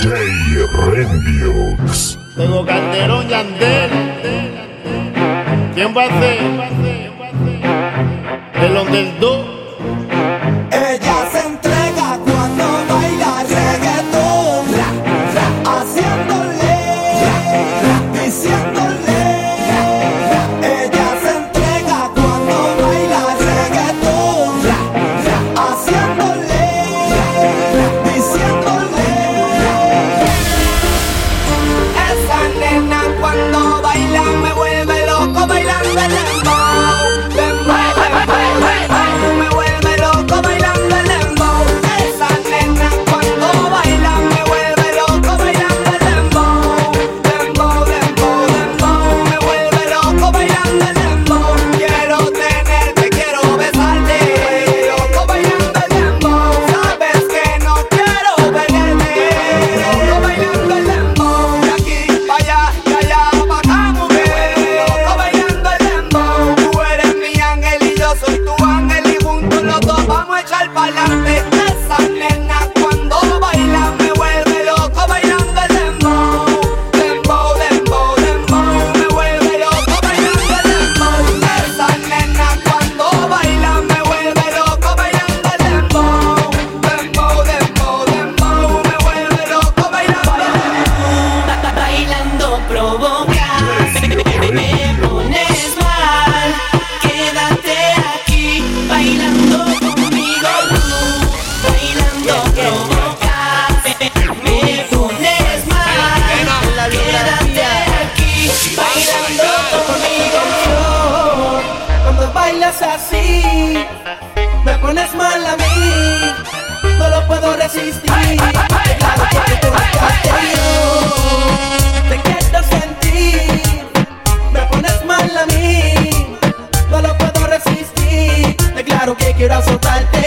DJ Remix. Tengo Calderón Yandel. ¿Quién va a ser? El del 2. Ella. quiero. Me pones mal a mí. No lo puedo resistir. Declaro que quiero azotarte.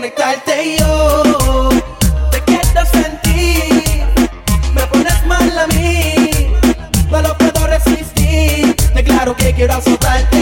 desconectarte yo te quiero sentir, me pones mal a mí, no lo puedo resistir, declaro que quiero azotarte.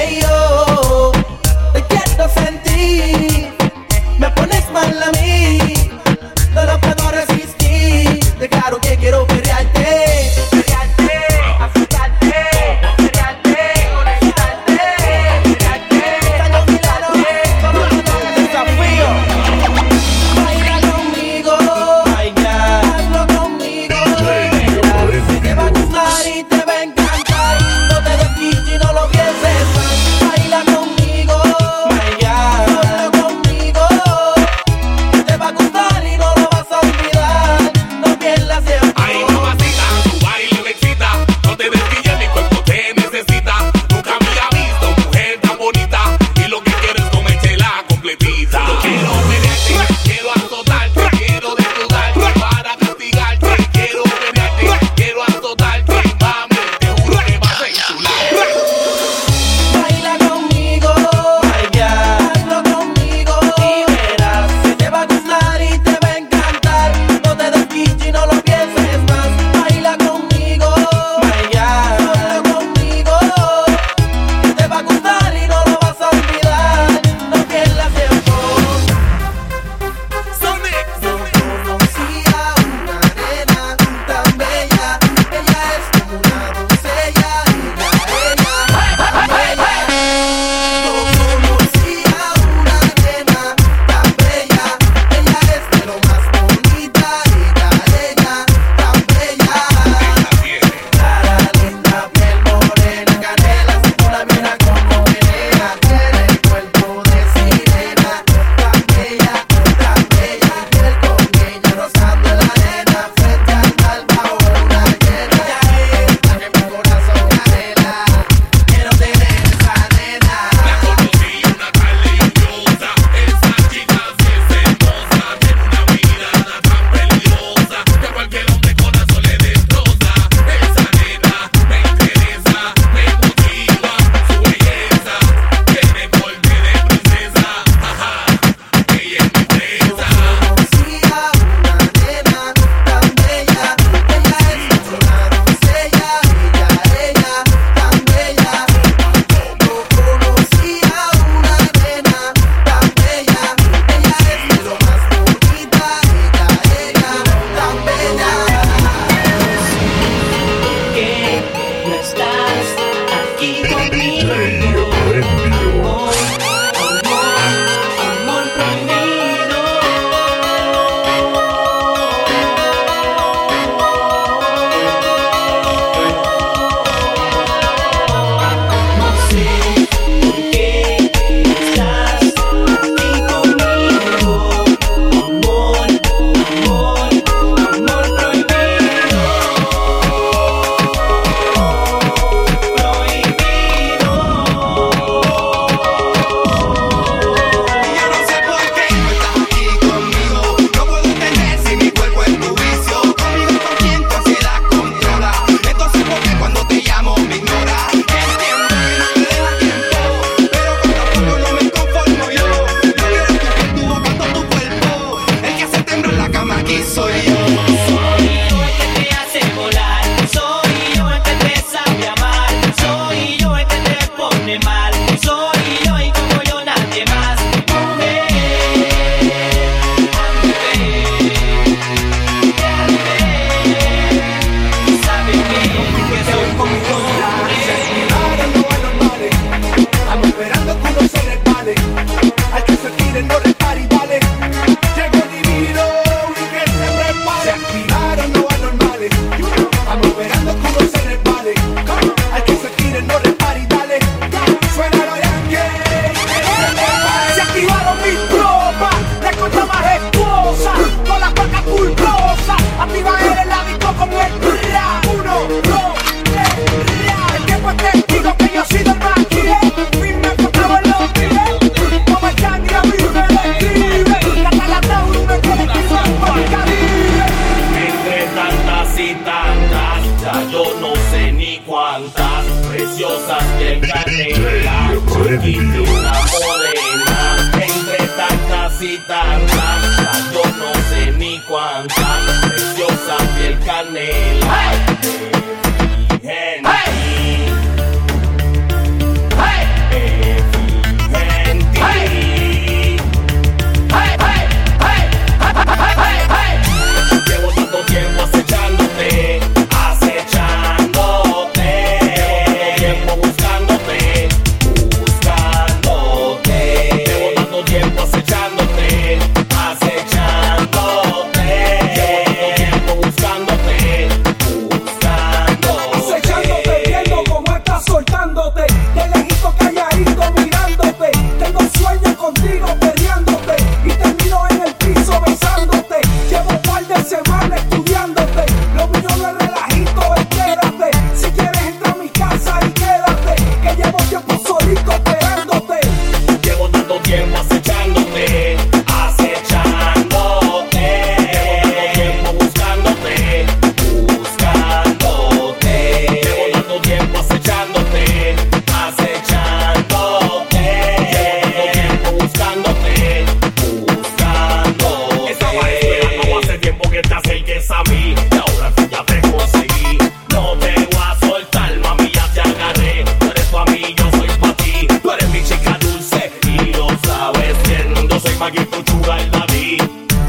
pa' que tu chuga el David.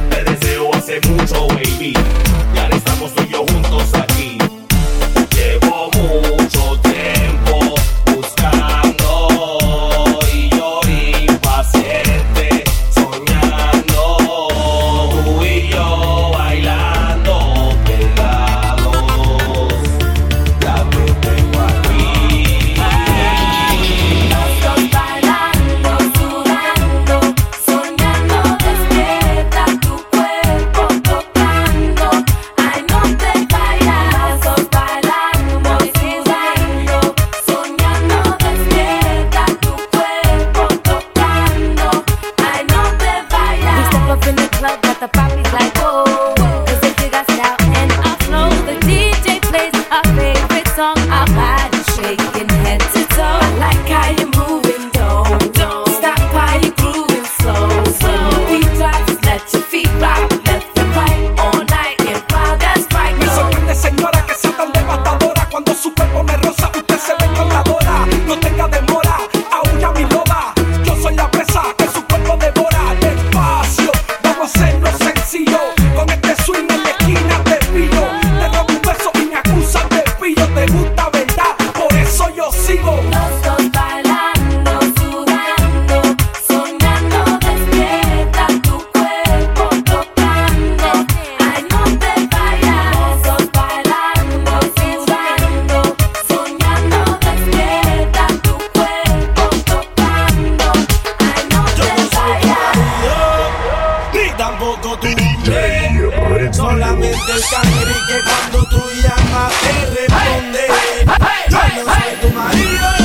Te deseo hace mucho, baby. cuando tú. Solamente el cangre que cuando tú llamas te responde. Yo no soy tu marido.